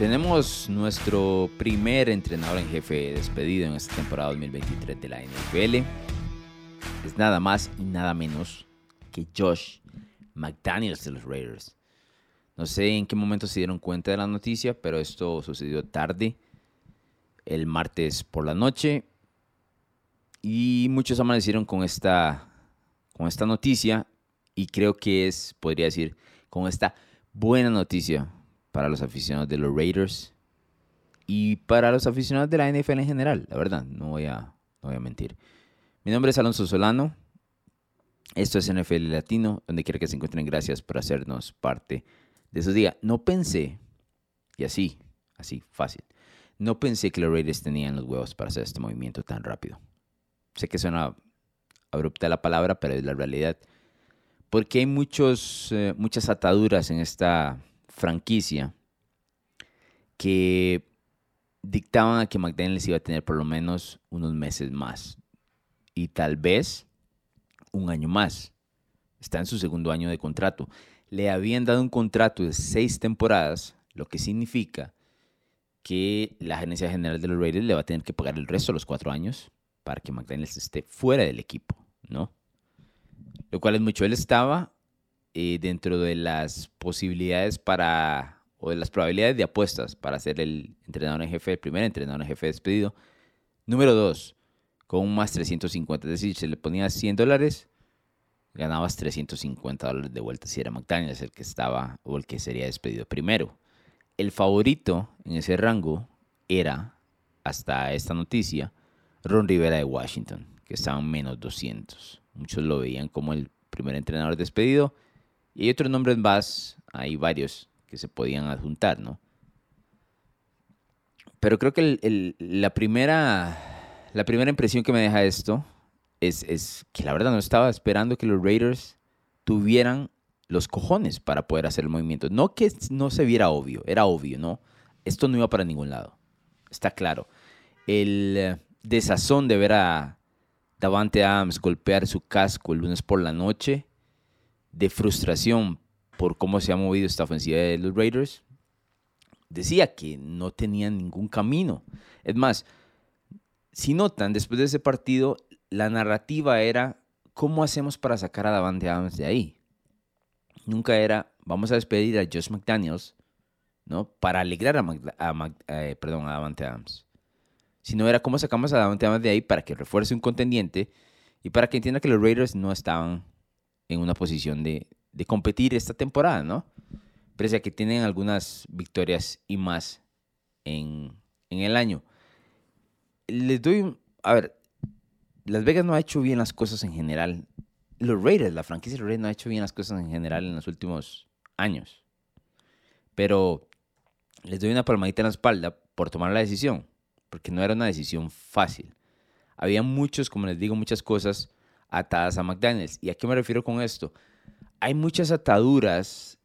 Tenemos nuestro primer entrenador en jefe despedido en esta temporada 2023 de la NFL. Es nada más y nada menos que Josh McDaniels de los Raiders. No sé en qué momento se dieron cuenta de la noticia, pero esto sucedió tarde, el martes por la noche. Y muchos amanecieron con esta, con esta noticia y creo que es, podría decir, con esta buena noticia para los aficionados de los Raiders y para los aficionados de la NFL en general, la verdad, no voy a, voy a mentir. Mi nombre es Alonso Solano, esto es NFL Latino, donde quiera que se encuentren, gracias por hacernos parte de su día. No pensé, y así, así, fácil, no pensé que los Raiders tenían los huevos para hacer este movimiento tan rápido. Sé que suena abrupta la palabra, pero es la realidad. Porque hay muchos, eh, muchas ataduras en esta franquicia que dictaban a que McDaniels iba a tener por lo menos unos meses más y tal vez un año más. Está en su segundo año de contrato. Le habían dado un contrato de seis temporadas, lo que significa que la gerencia general de los Raiders le va a tener que pagar el resto de los cuatro años para que McDaniels esté fuera del equipo, ¿no? Lo cual es mucho. Él estaba eh, dentro de las posibilidades para, o de las probabilidades de apuestas para ser el entrenador en jefe, el primer entrenador en jefe despedido. Número dos, con un más 350, es decir, si le ponías 100 dólares, ganabas 350 dólares de vuelta si era McDaniels el que estaba o el que sería despedido primero. El favorito en ese rango era, hasta esta noticia, Ron Rivera de Washington, que estaba en menos 200. Muchos lo veían como el primer entrenador despedido y hay otros nombres más, hay varios que se podían adjuntar, ¿no? Pero creo que la, primera, la primera impresión que me deja esto es, es, que la verdad no estaba esperando que los Raiders tuvieran los cojones para poder hacer el movimiento. No que no se viera obvio, era obvio, ¿no? Esto no iba para ningún lado. Está claro. El eh, desazón de ver a Davante Adams golpear su casco el lunes por la noche de frustración por cómo se ha movido esta ofensiva de los Raiders, decía que no tenían ningún camino. Es más, si notan, después de ese partido, la narrativa era, ¿cómo hacemos para sacar a Davante Adams de ahí? Nunca era, vamos a despedir a Josh McDaniels, ¿no? Para alegrar a, eh, perdón, a Davante Adams. Sino era, ¿cómo sacamos a Davante Adams de ahí para que refuerce un contendiente y para que entienda que los Raiders no estaban en una posición de, competir esta temporada, ¿no? Pese a que tienen algunas victorias y más en, el año. Les doy, a ver, Las Vegas no ha hecho bien las cosas en general. Los Raiders, la franquicia de los Raiders no ha hecho bien las cosas en general en los últimos años. Pero les doy una palmadita en la espalda por tomar la decisión, porque no era una decisión fácil. Había muchos, como les digo, muchas cosas atadas a McDaniels. ¿Y a qué me refiero con esto? Hay muchas ataduras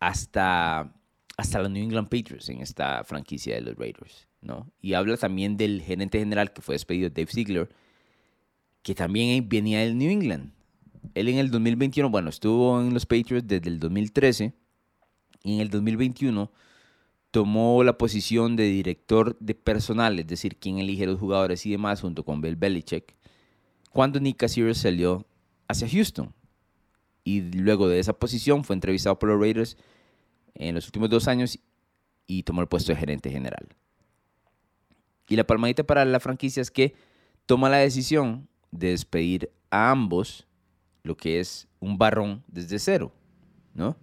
hasta, hasta los New England Patriots en esta franquicia de los Raiders, ¿no? Y habla también del gerente general que fue despedido, Dave Ziegler, que también venía del New England. Él en el 2021, bueno, estuvo en los Patriots desde el 2013 y en el 2021 tomó la posición de director de personal, es decir, quien elige los jugadores y demás, junto con Bill Belichick cuando Nick Cassier salió hacia Houston. Y luego de esa posición fue entrevistado por los Raiders en los últimos dos años y tomó el puesto de gerente general. Y la palmadita para la franquicia es que toma la decisión de despedir a ambos, lo que es un barrón desde cero, ¿no?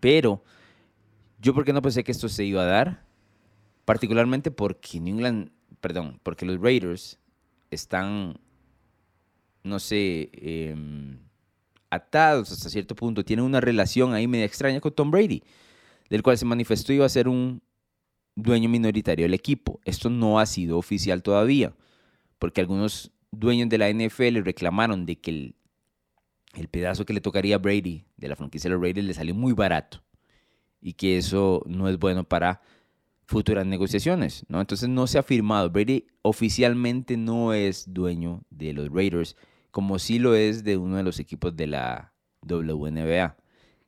Pero yo porque no pensé que esto se iba a dar, particularmente porque New England, perdón, porque los Raiders están no sé, em, atados hasta cierto punto, tienen una relación ahí media extraña con Tom Brady, del cual se manifestó iba a ser un dueño minoritario del equipo. Esto no ha sido oficial todavía, porque algunos dueños de la NFL reclamaron de que el, el pedazo que le tocaría a Brady de la franquicia de los Raiders le salió muy barato y que eso no es bueno para futuras negociaciones, ¿no? Entonces no se ha firmado. Brady oficialmente no es dueño de los Raiders como sí lo es de uno de los equipos de la WNBA.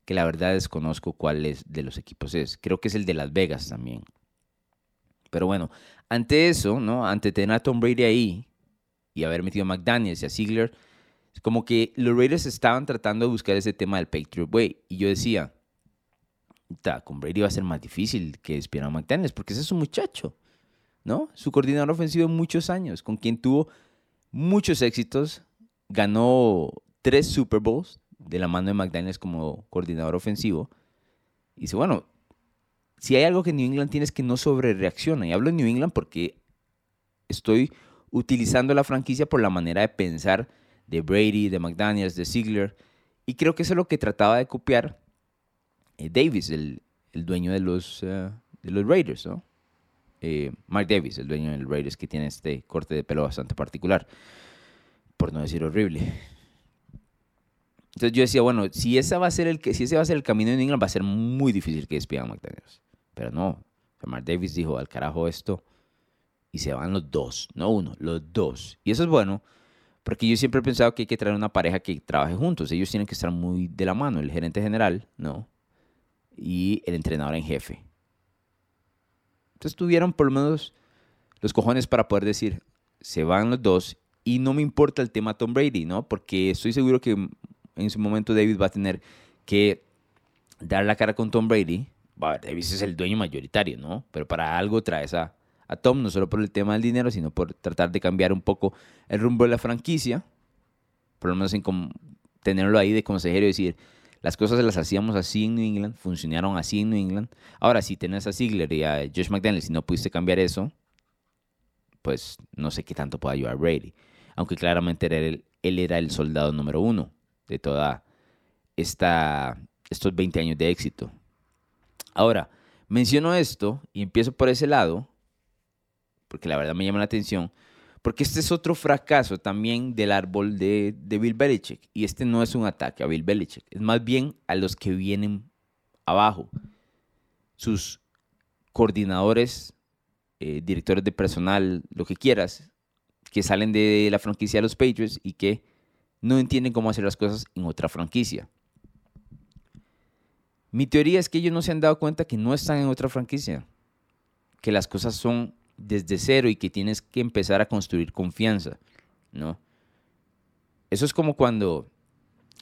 que la verdad desconozco cuál es de los equipos es. Creo que es el de Las Vegas también. Pero bueno, ante eso, ¿no? Ante tener a Tom Brady ahí y haber metido a McDaniels y a Ziegler, como que los Raiders estaban tratando de buscar ese tema del Patriot Way. Y yo decía, con Brady va a ser más difícil que despidieran a McDaniels, porque ese es un muchacho, ¿no? Su coordinador ofensivo en muchos años, con quien tuvo muchos éxitos, ganó tres Super Bowls de la mano de McDaniels como coordinador ofensivo. Y dice, bueno, si hay algo que New England tiene es que no sobre reacciona. Y hablo de New England porque estoy utilizando la franquicia por la manera de pensar de Brady, de McDaniels, de Ziegler. Y creo que eso es lo que trataba de copiar eh, Davis, el, dueño de los, eh, de los Raiders, ¿no? Eh, Mark Davis, el dueño de los Raiders, que tiene este corte de pelo bastante particular, por no decir horrible. Entonces yo decía, bueno, si, esa va a ser el, si ese va a ser el camino New England, va a ser muy difícil que despidan a McDaniels. Pero no, Mark Davis dijo, al carajo esto, y se van los dos, no uno, los dos. Y eso es bueno, porque yo siempre he pensado que hay que traer una pareja que trabaje juntos. Ellos tienen que estar muy de la mano, el gerente general, ¿no? Y el entrenador en jefe. Entonces tuvieron por lo menos los cojones para poder decir, se van los dos y no me importa el tema Tom Brady, ¿no? Porque estoy seguro que en su momento David va a tener que dar la cara con Tom Brady. Davis es el dueño mayoritario, ¿no? Pero para algo traes a, a Tom, no solo por el tema del dinero, sino por tratar de cambiar un poco el rumbo de la franquicia. Por lo menos en tenerlo ahí de consejero y decir, las cosas las hacíamos así en New England, funcionaron así en New England. Ahora, si tenés a Ziegler y a Josh McDaniels y no pudiste cambiar eso, pues no sé qué tanto puede ayudar Brady. Aunque claramente él, él era el soldado número uno de toda esta, estos 20 años de éxito. Ahora, menciono esto y empiezo por ese lado, porque la verdad me llama la atención, porque este es otro fracaso también del árbol de, Bill Belichick. Y este no es un ataque a Bill Belichick, es más bien a los que vienen abajo. Sus coordinadores, eh, directores de personal, lo que quieras, que salen de la franquicia de los Patriots y que no entienden cómo hacer las cosas en otra franquicia. Mi teoría es que ellos no se han dado cuenta que no están en otra franquicia, que las cosas son desde cero y que tienes que empezar a construir confianza, ¿no? Eso es como cuando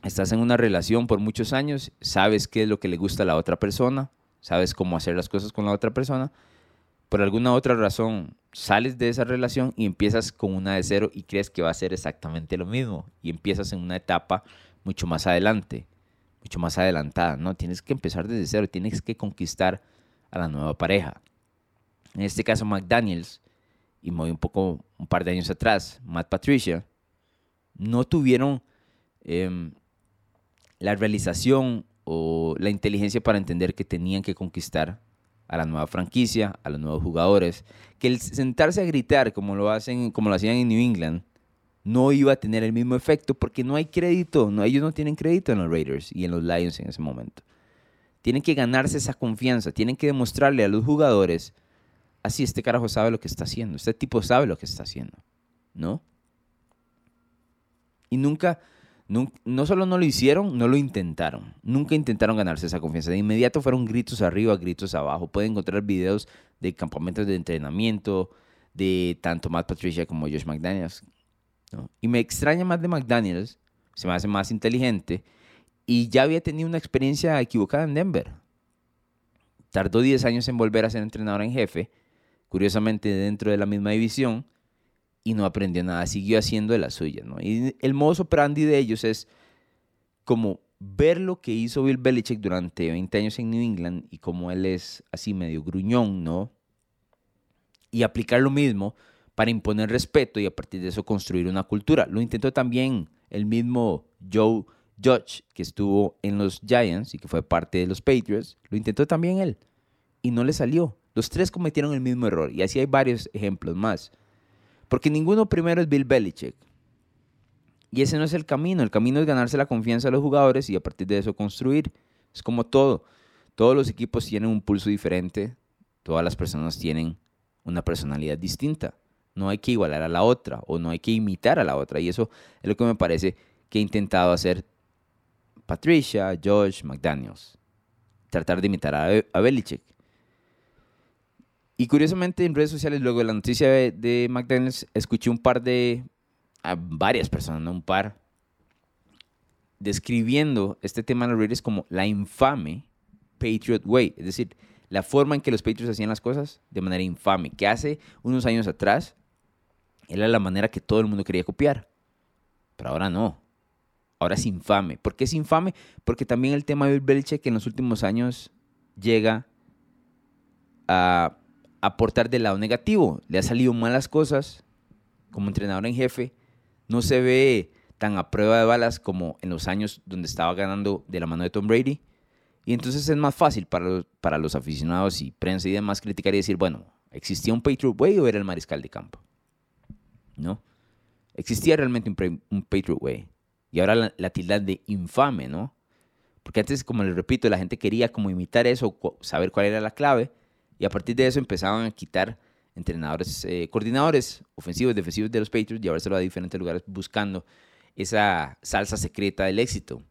estás en una relación por muchos años, sabes qué es lo que le gusta a la otra persona, sabes cómo hacer las cosas con la otra persona, por alguna otra razón sales de esa relación y empiezas con una de cero y crees que va a ser exactamente lo mismo y empiezas en una etapa mucho más adelante, mucho más adelantada, ¿no? Tienes que empezar desde cero, tienes que conquistar a la nueva pareja. En este caso McDaniels, y me voy un poco un par de años atrás, Matt Patricia, no tuvieron em, la realización o la inteligencia para entender que tenían que conquistar a la nueva franquicia, a los nuevos jugadores, que el sentarse a gritar como lo hacen, como lo hacían en New England, no iba a tener el mismo efecto porque no hay crédito, no, ellos no tienen crédito en los Raiders y en los Lions en ese momento. Tienen que ganarse esa confianza, tienen que demostrarle a los jugadores, así este carajo sabe lo que está haciendo, este tipo sabe lo que está haciendo, ¿no? Y nunca, no, solo no lo hicieron, no lo intentaron. Nunca intentaron ganarse esa confianza. De inmediato fueron gritos arriba, gritos abajo. Pueden encontrar videos de campamentos de entrenamiento de tanto Matt Patricia como Josh McDaniels. Y me extraña más de McDaniels, se me hace más inteligente. Y ya había tenido una experiencia equivocada en Denver. Tardó 10 años en volver a ser entrenador en jefe, curiosamente dentro de la misma división y no aprendió nada, siguió haciendo de la suya, ¿no? Y el modo operandi de ellos es como ver lo que hizo Bill Belichick durante 20 años en New England y como él es así medio gruñón, ¿no? Y aplicar lo mismo para imponer respeto y a partir de eso construir una cultura. Lo intentó también el mismo Joe Judge, que estuvo en los Giants y que fue parte de los Patriots. Lo intentó también él y no le salió. Los tres cometieron el mismo error y así hay varios ejemplos más. Porque ninguno primero es Bill Belichick. Y ese no es el camino. El camino es ganarse la confianza de los jugadores y a partir de eso construir. Es como todo. Todos los equipos tienen un pulso diferente. Todas las personas tienen una personalidad distinta. No hay que igualar a la otra o no hay que imitar a la otra. Y eso es lo que me parece que he intentado hacer Patricia, Josh, McDaniels. Tratar de imitar a, Belichick. Y curiosamente en redes sociales, luego de la noticia de, McDaniels, escuché un par de, a varias personas, no un par, describiendo este tema en los Raiders como la infame Patriot Way. Es decir, la forma en que los Patriots hacían las cosas de manera infame, que hace unos años atrás era la manera que todo el mundo quería copiar. Pero ahora no. Ahora es infame. ¿Por qué es infame? Porque también el tema de Bill que en los últimos años llega a aportar del lado negativo. Le ha salido malas cosas como entrenador en jefe. No se ve tan a prueba de balas como en los años donde estaba ganando de la mano de Tom Brady. Y entonces es más fácil para los, para los aficionados y prensa y demás criticar y decir, bueno, ¿existía un Patriot Way o era el mariscal de campo? ¿No? Existía realmente un, Patriot Way. Y ahora la, la de infame, ¿no? Porque antes, como les repito, la gente quería como imitar eso, saber cuál era la clave. Y a partir de eso empezaban a quitar entrenadores, eh, coordinadores ofensivos, defensivos de los Patriots, llevárselo a diferentes lugares buscando esa salsa secreta del éxito.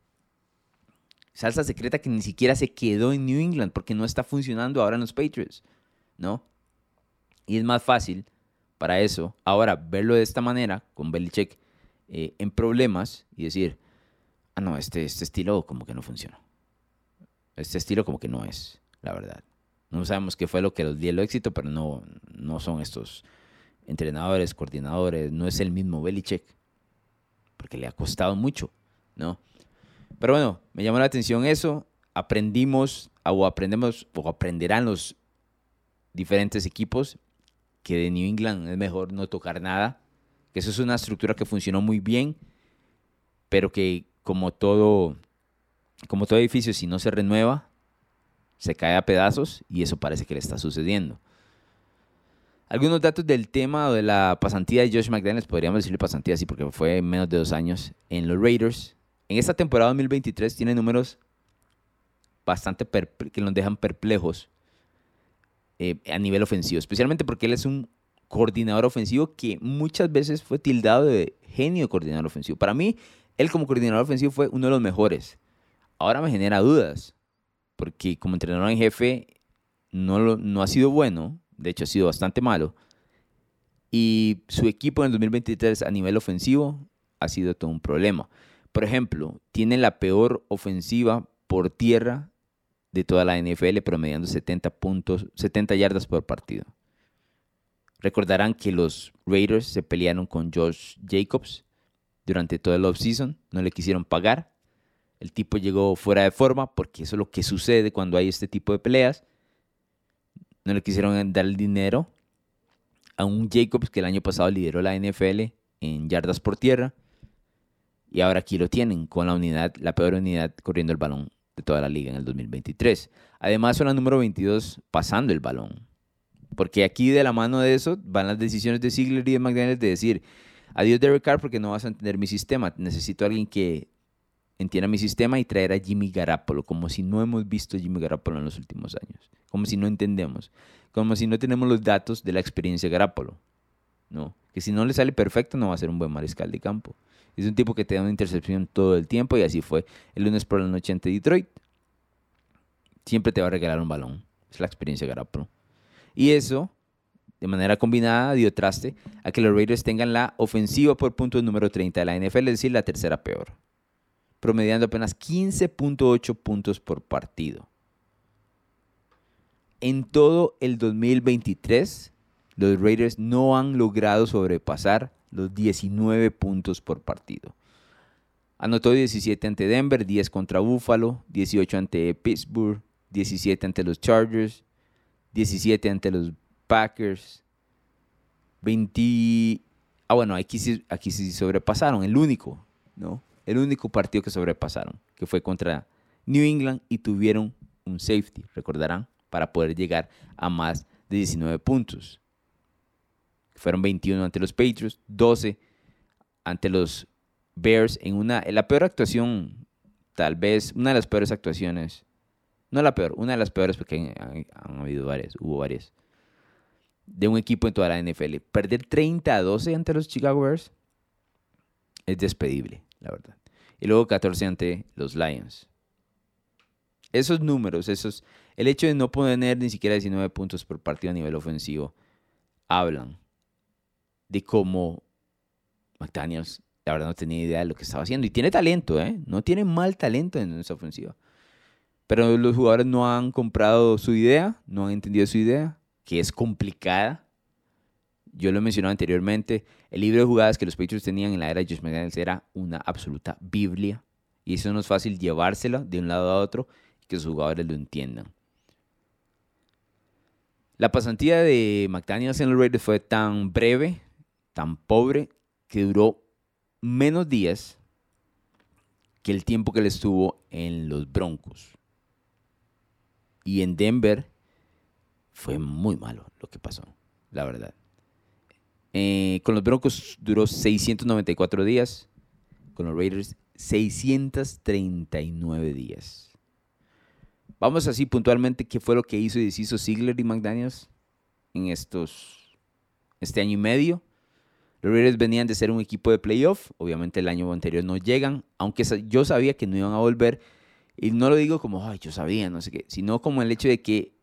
Salsa secreta que ni siquiera se quedó en New England porque no está funcionando ahora en los Patriots, ¿no? Y es más fácil para eso ahora verlo de esta manera, con Belichick eh, en problemas y decir, ah, no, este, este estilo como que no funciona. Este estilo como que no es, la verdad. No sabemos qué fue lo que los dio el éxito, pero no, no son estos entrenadores, coordinadores, no es el mismo Belichick, porque le ha costado mucho, ¿no? Pero bueno, me llamó la atención eso. Aprendimos o aprendemos o aprenderán los diferentes equipos que de New England es mejor no tocar nada. Que eso es una estructura que funcionó muy bien, pero que como todo, como todo edificio, si no se renueva, se cae a pedazos y eso parece que le está sucediendo. Algunos datos del tema o de la pasantía de Josh McDaniels, podríamos decirle pasantía así porque fue menos de dos años en los Raiders en esta temporada 2023 tiene números bastante que nos dejan perplejos eh, a nivel ofensivo, especialmente porque él es un coordinador ofensivo que muchas veces fue tildado de genio coordinador ofensivo. Para mí, él como coordinador ofensivo fue uno de los mejores. Ahora me genera dudas, porque como entrenador en jefe no, no ha sido bueno, de hecho ha sido bastante malo. Y su equipo en el 2023 a nivel ofensivo ha sido todo un problema. Por ejemplo, tiene la peor ofensiva por tierra de toda la NFL, promediando 70, puntos, 70 yardas por partido. Recordarán que los Raiders se pelearon con Josh Jacobs durante todo el offseason, no le quisieron pagar. El tipo llegó fuera de forma, porque eso es lo que sucede cuando hay este tipo de peleas. No le quisieron dar el dinero a un Jacobs que el año pasado lideró la NFL en yardas por tierra. Y ahora aquí lo tienen con la unidad, la peor unidad corriendo el balón de toda la liga en el 2023. Además son la número 22 pasando el balón. Porque aquí de la mano de eso van las decisiones de Ziegler y de McDaniels de decir, adiós Derek Carr porque no vas a entender mi sistema. Necesito a alguien que entienda mi sistema y traer a Jimmy Garapolo, como si no hemos visto a Jimmy Garapolo en los últimos años. Como si no entendemos. Como si no tenemos los datos de la experiencia de Garapolo. No, que si no le sale perfecto no va a ser un buen mariscal de campo. Es un tipo que te da una intercepción todo el tiempo y así fue el lunes por la noche ante Detroit. Siempre te va a regalar un balón. Es la experiencia de Garapolo. Y eso, de manera combinada, dio traste a que los Raiders tengan la ofensiva por punto número 30 de la NFL, es decir, la tercera peor. Promediando apenas 15.8 puntos por partido. En todo el 2023, los Raiders no han logrado sobrepasar los 19 puntos por partido. Anotó 17 ante Denver, 10 contra Buffalo, 18 ante Pittsburgh, 17 ante los Chargers, 17 ante los Packers, 20... Ah, bueno, aquí sí, aquí sí sobrepasaron, el único, ¿no? El único partido que sobrepasaron, que fue contra New England y tuvieron un safety, recordarán, para poder llegar a más de 19 puntos. Fueron 21 ante los Patriots, 12 ante los Bears en una la peor actuación, tal vez una de las peores actuaciones, no la peor, una de las peores porque han, habido varias, hubo varias, de un equipo en toda la NFL. Perder 30 a 12 ante los Chicago Bears es despedible, la verdad. y luego 14 ante los Lions. Esos números, esos, el hecho de no tener ni siquiera 19 puntos por partido a nivel ofensivo, hablan de cómo McDaniels, la verdad, no tenía idea de lo que estaba haciendo. Y tiene talento, ¿eh? No tiene mal talento en esa ofensiva. Pero los jugadores no han comprado su idea, no han entendido su idea, que es complicada. Yo lo he mencionado anteriormente, el libro de jugadas que los Patriots tenían en la era de Josh McDaniels era una absoluta Biblia. Y eso no es fácil llevárselo de un lado a otro y que los jugadores lo entiendan. La pasantía de McDaniels en los Raiders fue tan breve, tan pobre, que duró menos días que el tiempo que le estuvo en los Broncos. Y en Denver fue muy malo lo que pasó, la verdad. Eh, con los Broncos duró 694 días, con los Raiders 639 días. Vamos así puntualmente qué fue lo que hizo y deshizo Ziegler y McDaniels en estos este año y medio. Los Raiders venían de ser un equipo de playoff, obviamente el año anterior no llegan, aunque yo sabía que no iban a volver y no lo digo como, ay, yo sabía, no sé qué, sino como el hecho de que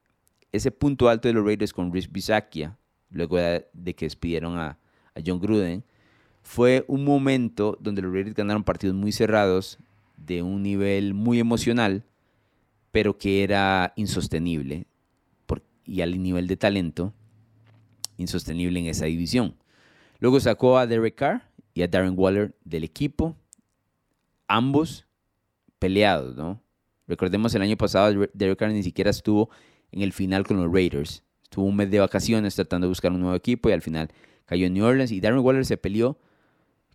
ese punto alto de los Raiders con Rich Bisakia, luego de que despidieron a, a John Gruden, fue un momento donde los Raiders ganaron partidos muy cerrados, de un nivel muy emocional, pero que era insostenible, y al nivel de talento, insostenible en esa división. Luego sacó a Derek Carr y a Darren Waller del equipo, ambos peleados, ¿no? Recordemos el año pasado Derek Carr ni siquiera estuvo en el final con los Raiders. Estuvo un mes de vacaciones tratando de buscar un nuevo equipo y al final cayó en New Orleans y Darren Waller se peleó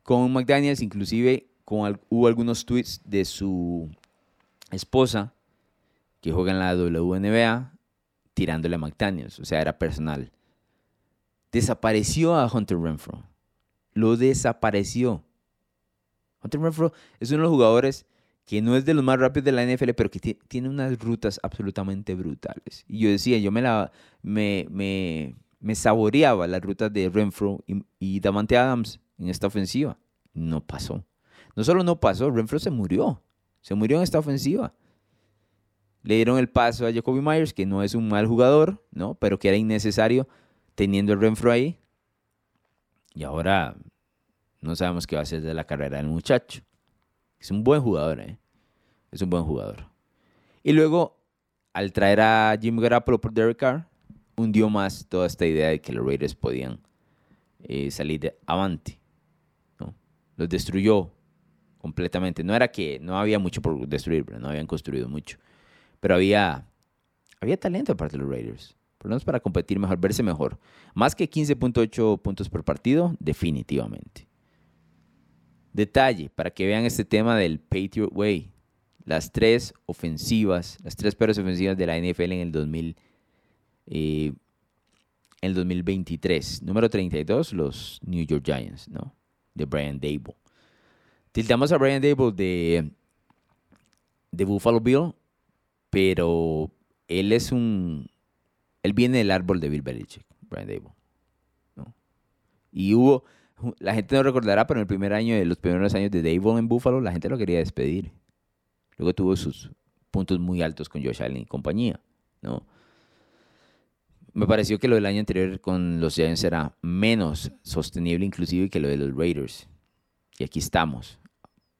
con McDaniels, inclusive con, hubo algunos tweets de su esposa que juega en la WNBA tirándole a McDaniels, o sea, era personal. Desapareció a Hunter Renfro. Lo desapareció. Hunter Renfro es uno de los jugadores que no es de los más rápidos de la NFL, pero que tiene unas rutas absolutamente brutales. Y yo decía, yo me, la, me, me, me saboreaba las rutas de Renfro y, y, Davante Adams en esta ofensiva. No pasó. No solo no pasó, Renfro se murió. Se murió en esta ofensiva. Le dieron el paso a Jacoby Myers, que no es un mal jugador, ¿no? pero que era innecesario teniendo el Renfro ahí. Y ahora no sabemos qué va a hacer de la carrera del muchacho. Es un buen jugador, ¿eh? Es un buen jugador. Y luego, al traer a Jim Garoppolo por Derek Carr, hundió más toda esta idea de que los Raiders podían eh, salir de avante. ¿no? Los destruyó completamente. No era que no había mucho por destruir, no habían construido mucho. Pero había, había talento aparte de los Raiders. Por lo menos para competir mejor, verse mejor. Más que 15.8 puntos por partido, definitivamente. Detalle, para que vean este tema del Patriot Way. Las tres ofensivas, las tres peores ofensivas de la NFL en el 2000, eh, el 2023. Número 32, los New York Giants, ¿no? De Brian Dable. Tildamos a Brian Dable de, de Buffalo Bill, pero él es un... Él viene del árbol de Bill Belichick, Brian Dable. ¿no? Y hubo la gente no recordará, pero en el primer año, de los primeros años de Dave en Buffalo, la gente lo quería despedir. Luego tuvo sus puntos muy altos con Josh Allen y compañía, ¿no? Me pareció que lo del año anterior con los Giants era menos sostenible inclusive que lo de los Raiders. Y aquí estamos.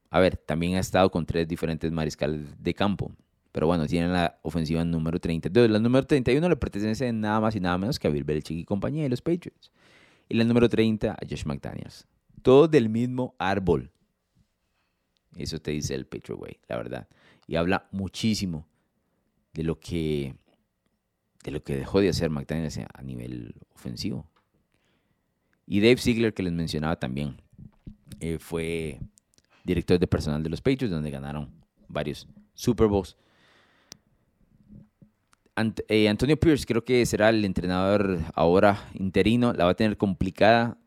A ver, también ha estado con tres diferentes mariscales de campo. Pero bueno, tienen la ofensiva número 32. La número 31 le pertenece nada más y nada menos que a Bill Belichick y compañía y los Patriots. Y la número 30 a Josh McDaniels. Todos del mismo árbol. Eso te dice el Patriot Way, la verdad. Y habla muchísimo de lo que de lo que dejó de hacer McDaniels a nivel ofensivo. Y Dave Ziegler, que les mencionaba también, eh, fue director de personal de los Patriots, donde ganaron varios Super Bowls. Eh, Antonio Pierce creo que será el entrenador ahora interino. La va a tener complicada.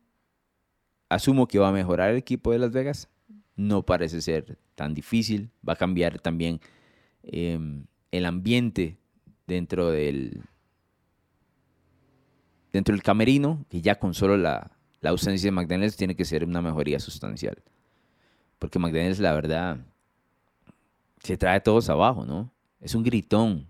Asumo que va a mejorar el equipo de Las Vegas. No parece ser tan difícil. Va a cambiar también em, el ambiente dentro del, dentro del camerino, que ya con solo la, la ausencia de McDaniels tiene que ser una mejoría sustancial. Porque McDaniels, la verdad, se trae todos abajo, ¿no? Es un gritón.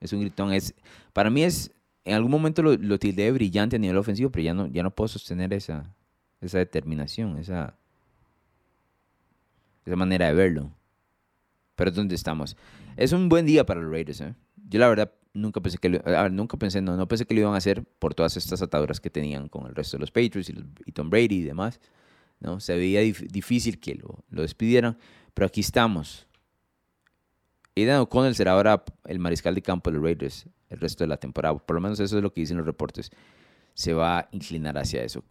Es un gritón. Es, para mí es, en algún momento lo, lo tildé brillante a nivel ofensivo, pero ya no, ya no puedo sostener esa, esa determinación, esa, esa manera de verlo. Pero ¿dónde estamos? Es un buen día para los Raiders, ¿eh? Yo la verdad nunca pensé que lo, nunca pensé, no, no pensé que lo iban a hacer por todas estas ataduras que tenían con el resto de los Patriots y, Tom Brady y demás. ¿no? Se veía difícil que lo, lo, despidieran, pero aquí estamos. Aidan O'Connell será ahora el mariscal de campo de los Raiders el resto de la temporada. Por lo menos eso es lo que dicen los reportes. Se va a inclinar hacia eso.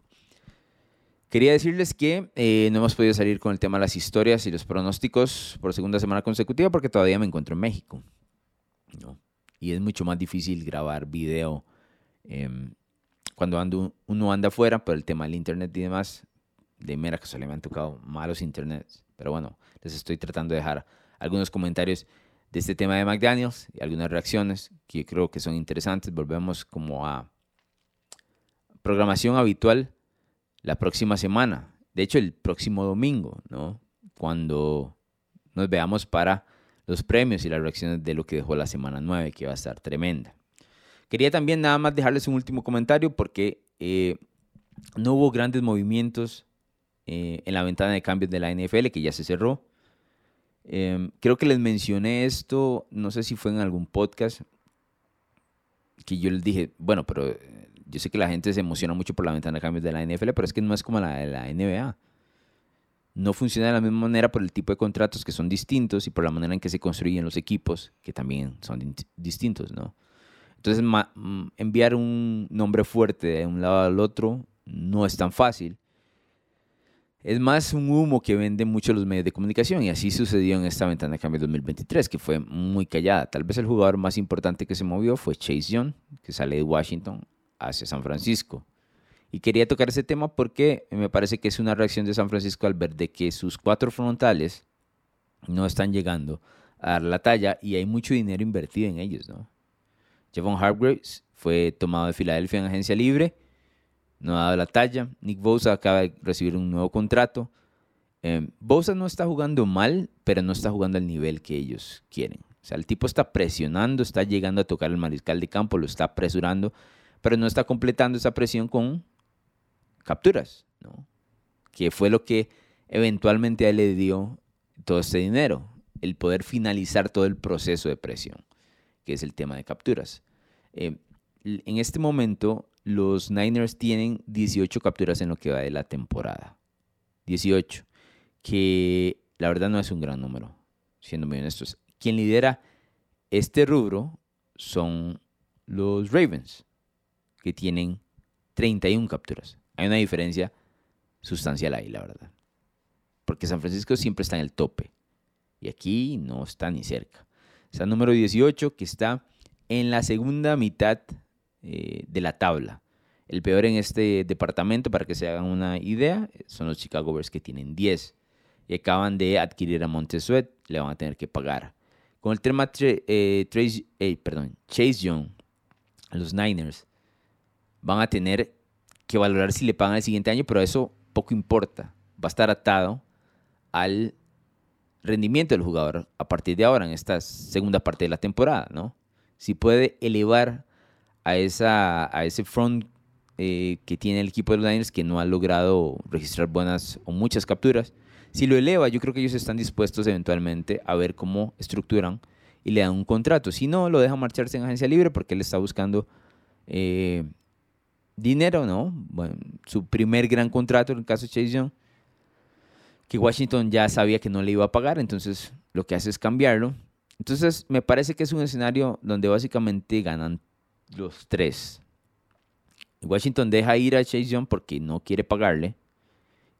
Quería decirles que eh, no hemos podido salir con el tema de las historias y los pronósticos por segunda semana consecutiva porque todavía me encuentro en México. ¿no? Y es mucho más difícil grabar video em, cuando ando, uno anda afuera por el tema del internet y demás. De mera que solo me han tocado malos internets. Pero bueno, les estoy tratando de dejar algunos comentarios de este tema de McDaniels y algunas reacciones que creo que son interesantes. Volvemos como a programación habitual la próxima semana. De hecho, el próximo domingo, ¿no? Cuando nos veamos para los premios y las reacciones de lo que dejó la semana 9, que va a estar tremenda. Quería también nada más dejarles un último comentario porque eh, no hubo grandes movimientos eh, en la ventana de cambios de la NFL, que ya se cerró. Em, creo que les mencioné esto, no sé si fue en algún podcast, que yo les dije, bueno, pero yo sé que la gente se emociona mucho por la ventana de cambios de la NFL, pero es que no es como la de la NBA. No funciona de la misma manera por el tipo de contratos que son distintos y por la manera en que se construyen los equipos, que también son distintos, ¿no? Entonces, mm, enviar un nombre fuerte de un lado al otro no es tan fácil. Es más un humo que venden mucho los medios de comunicación y así sucedió en esta ventana de cambio 2023, que fue muy callada. Tal vez el jugador más importante que se movió fue Chase Young, que sale de Washington hacia San Francisco. Y quería tocar ese tema porque me parece que es una reacción de San Francisco al ver de que sus cuatro frontales no están llegando a dar la talla y hay mucho dinero invertido en ellos, ¿no? Javon Hargraves fue tomado de Filadelfia en agencia libre, no ha dado la talla. Nick Bosa acaba de recibir un nuevo contrato. Eh, Bosa no está jugando mal, pero no está jugando al nivel que ellos quieren. O sea, el tipo está presionando, está llegando a tocar el mariscal de campo, lo está apresurando pero no está completando esa presión con capturas, ¿no? que fue lo que eventualmente le dio todo este dinero, el poder finalizar todo el proceso de presión, que es el tema de capturas. Eh, en este momento, los Niners tienen 18 capturas en lo que va de la temporada. 18, que la verdad no es un gran número, siendo muy honestos. Quien lidera este rubro son los Ravens, que tienen 31 capturas. Hay una diferencia sustancial ahí, la verdad. Porque San Francisco siempre está en el tope. Y aquí no está ni cerca. Está número 18 que está en la segunda mitad eh, de la tabla. El peor en este departamento, para que se hagan una idea, son los Chicago Bears que tienen 10. Y acaban de adquirir a Montesuet, le van a tener que pagar. Con el tema eh, eh, perdón, Chase Young, los Niners, van a tener que valorar si le pagan el siguiente año, pero eso poco importa. Va a estar atado al rendimiento del jugador a partir de ahora, en esta segunda parte de la temporada, ¿no? Si puede elevar a, esa, a ese front eh, que tiene el equipo de los Niners, que no ha logrado registrar buenas o muchas capturas, si lo eleva, yo creo que ellos están dispuestos eventualmente a ver cómo estructuran y le dan un contrato. Si no, lo dejan marcharse en agencia libre porque él está buscando eh, dinero, ¿no? Bueno, su primer gran contrato en el caso de Chase Young, que Washington ya sabía que no le iba a pagar, entonces lo que hace es cambiarlo. Entonces me parece que es un escenario donde básicamente ganan los tres. Washington deja ir a Chase Young porque no quiere pagarle.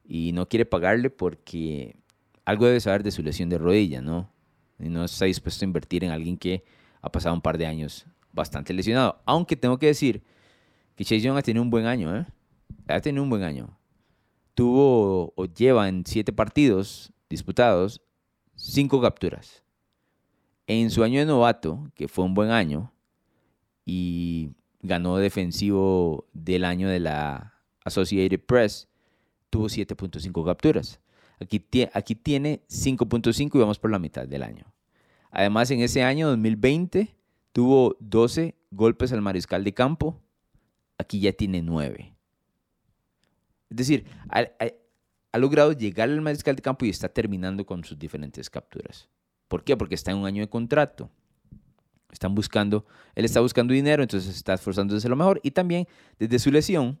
Y no quiere pagarle porque algo debe saber de su lesión de rodilla, ¿no? Y no está dispuesto a invertir en alguien que ha pasado un par de años bastante lesionado. Aunque tengo que decir que Chase Young ha tenido un buen año, ¿eh? Ha tenido un buen año. Tuvo o lleva en siete partidos disputados cinco capturas. En su año de novato, que fue un buen año, y ganó defensivo del año de la Associated Press, tuvo 7.5 capturas. Aquí, aquí tiene 5.5 y vamos por la mitad del año. Además, en ese año 2020 tuvo 12 golpes al mariscal de campo. Aquí ya tiene 9. Es decir, ha, ha logrado llegar al mariscal de campo y está terminando con sus diferentes capturas. ¿Por qué? Porque está en un año de contrato. Están buscando, él está buscando dinero, entonces está esforzándose lo mejor. Y también desde su lesión,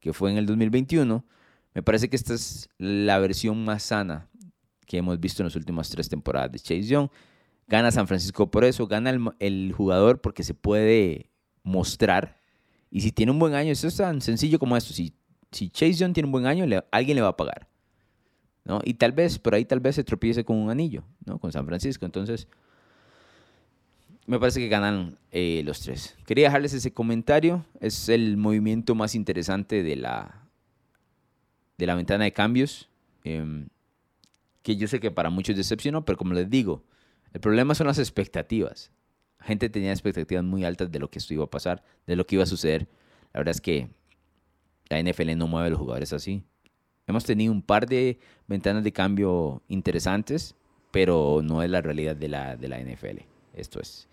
que fue en el 2021, me parece que esta es la versión más sana que hemos visto en las últimas tres temporadas de Chase Young. Gana San Francisco por eso, gana el, jugador porque se puede mostrar. Y si tiene un buen año, eso es tan sencillo como esto. Si, si Chase Young tiene un buen año, alguien le va a pagar. ¿no? Y tal vez, por ahí tal vez se tropiece con un anillo, ¿no? Con San Francisco. Entonces, me parece que ganan eh, los tres. Quería dejarles ese comentario. Es el movimiento más interesante de la, de la ventana de cambios. Em, que yo sé que para muchos decepcionó, pero como les digo, el problema son las expectativas. La gente tenía expectativas muy altas de lo que esto iba a pasar, de lo que iba a suceder. La verdad es que la NFL no mueve a los jugadores así. Hemos tenido un par de ventanas de cambio interesantes, pero no es la realidad de la, de la NFL. Esto es.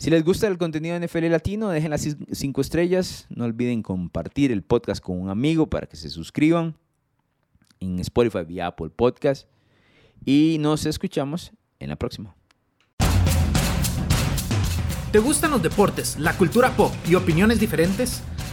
Si les gusta el contenido de NFL Latino, dejen las cinco estrellas. No olviden compartir el podcast con un amigo para que se suscriban en Spotify y Apple Podcast. Y nos escuchamos en la próxima. ¿Te gustan los deportes, la cultura pop y opiniones diferentes?